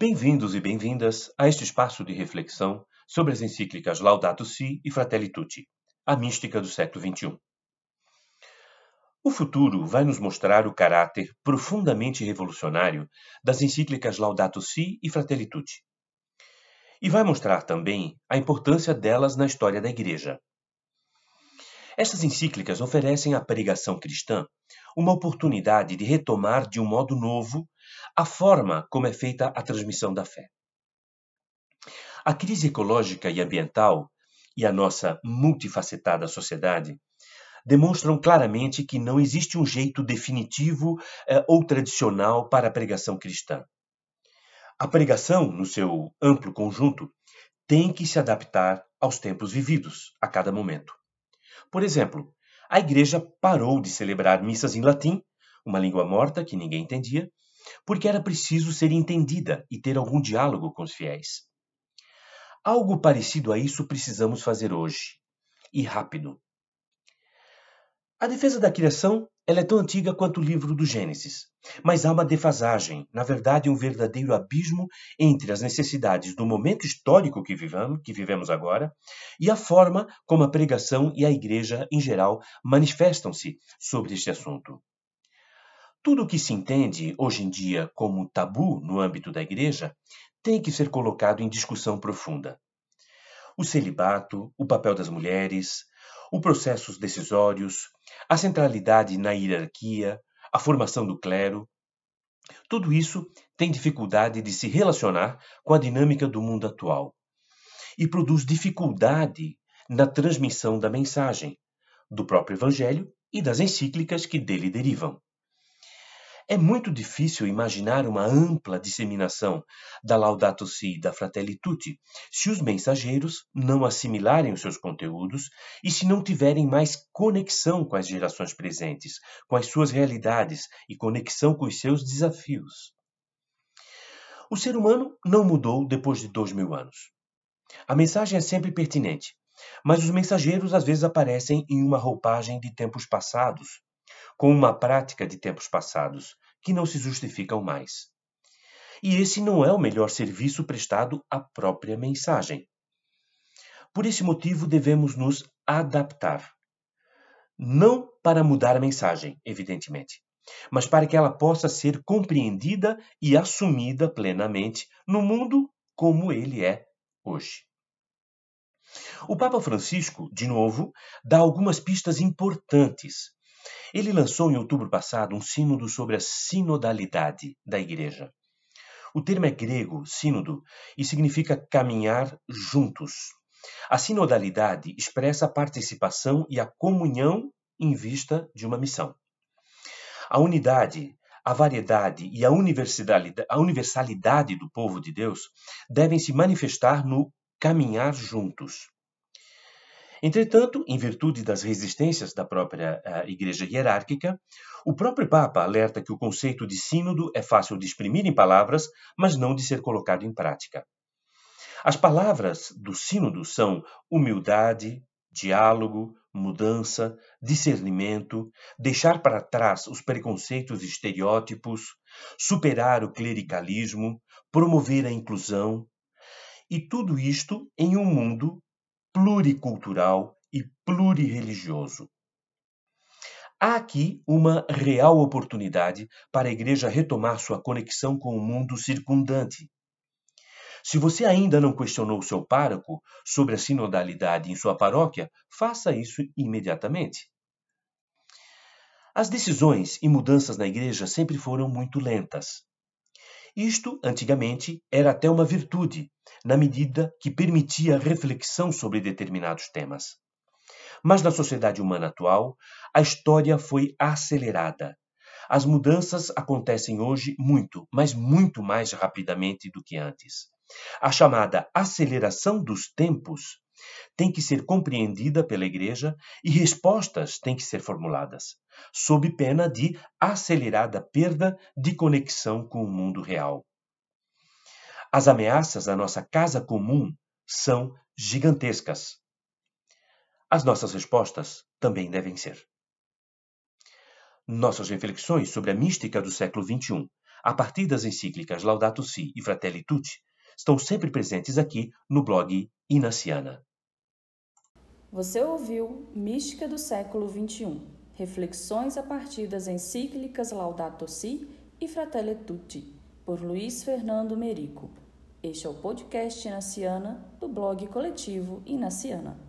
Bem-vindos e bem-vindas a este espaço de reflexão sobre as encíclicas Laudato Si e Fratelli Tutti, a mística do século XXI. O futuro vai nos mostrar o caráter profundamente revolucionário das encíclicas Laudato Si e Fratelli Tutti. E vai mostrar também a importância delas na história da Igreja. Estas encíclicas oferecem à pregação cristã uma oportunidade de retomar de um modo novo a forma como é feita a transmissão da fé. A crise ecológica e ambiental e a nossa multifacetada sociedade demonstram claramente que não existe um jeito definitivo eh, ou tradicional para a pregação cristã. A pregação, no seu amplo conjunto, tem que se adaptar aos tempos vividos, a cada momento. Por exemplo, a igreja parou de celebrar missas em latim, uma língua morta que ninguém entendia, porque era preciso ser entendida e ter algum diálogo com os fiéis. Algo parecido a isso precisamos fazer hoje, e rápido. A defesa da criação ela é tão antiga quanto o livro do Gênesis, mas há uma defasagem, na verdade, um verdadeiro abismo entre as necessidades do momento histórico que vivamos, que vivemos agora e a forma como a pregação e a igreja em geral manifestam-se sobre este assunto. Tudo o que se entende hoje em dia como tabu no âmbito da igreja tem que ser colocado em discussão profunda. O celibato, o papel das mulheres, os processos decisórios, a centralidade na hierarquia, a formação do clero. Tudo isso tem dificuldade de se relacionar com a dinâmica do mundo atual e produz dificuldade na transmissão da mensagem, do próprio Evangelho e das encíclicas que dele derivam. É muito difícil imaginar uma ampla disseminação da Laudato Si e da Fratelli Tutti se os mensageiros não assimilarem os seus conteúdos e se não tiverem mais conexão com as gerações presentes, com as suas realidades e conexão com os seus desafios. O ser humano não mudou depois de dois mil anos. A mensagem é sempre pertinente, mas os mensageiros às vezes aparecem em uma roupagem de tempos passados, com uma prática de tempos passados, que não se justificam mais. E esse não é o melhor serviço prestado à própria mensagem. Por esse motivo, devemos nos adaptar. Não para mudar a mensagem, evidentemente, mas para que ela possa ser compreendida e assumida plenamente no mundo como ele é hoje. O Papa Francisco, de novo, dá algumas pistas importantes ele lançou em outubro passado um sínodo sobre a sinodalidade da Igreja. O termo é grego, sínodo, e significa caminhar juntos. A sinodalidade expressa a participação e a comunhão em vista de uma missão. A unidade, a variedade e a universalidade, a universalidade do povo de Deus devem se manifestar no caminhar juntos. Entretanto, em virtude das resistências da própria uh, Igreja hierárquica, o próprio Papa alerta que o conceito de sínodo é fácil de exprimir em palavras, mas não de ser colocado em prática. As palavras do sínodo são humildade, diálogo, mudança, discernimento, deixar para trás os preconceitos e estereótipos, superar o clericalismo, promover a inclusão, e tudo isto em um mundo pluricultural e plurirreligioso. Há aqui uma real oportunidade para a Igreja retomar sua conexão com o mundo circundante. Se você ainda não questionou seu pároco sobre a sinodalidade em sua paróquia, faça isso imediatamente. As decisões e mudanças na Igreja sempre foram muito lentas. Isto, antigamente, era até uma virtude, na medida que permitia reflexão sobre determinados temas. Mas na sociedade humana atual, a história foi acelerada. As mudanças acontecem hoje muito, mas muito mais rapidamente do que antes. A chamada aceleração dos tempos tem que ser compreendida pela Igreja e respostas têm que ser formuladas, sob pena de acelerada perda de conexão com o mundo real. As ameaças à nossa casa comum são gigantescas. As nossas respostas também devem ser. Nossas reflexões sobre a mística do século XXI, a partir das encíclicas Laudato Si e Fratelli Tutti, estão sempre presentes aqui no blog Inaciana. Você ouviu Mística do século XXI, reflexões a partir das encíclicas Laudato Si e Fratelli Tutti, por Luiz Fernando Merico. Este é o podcast Inaciana do blog coletivo Inaciana.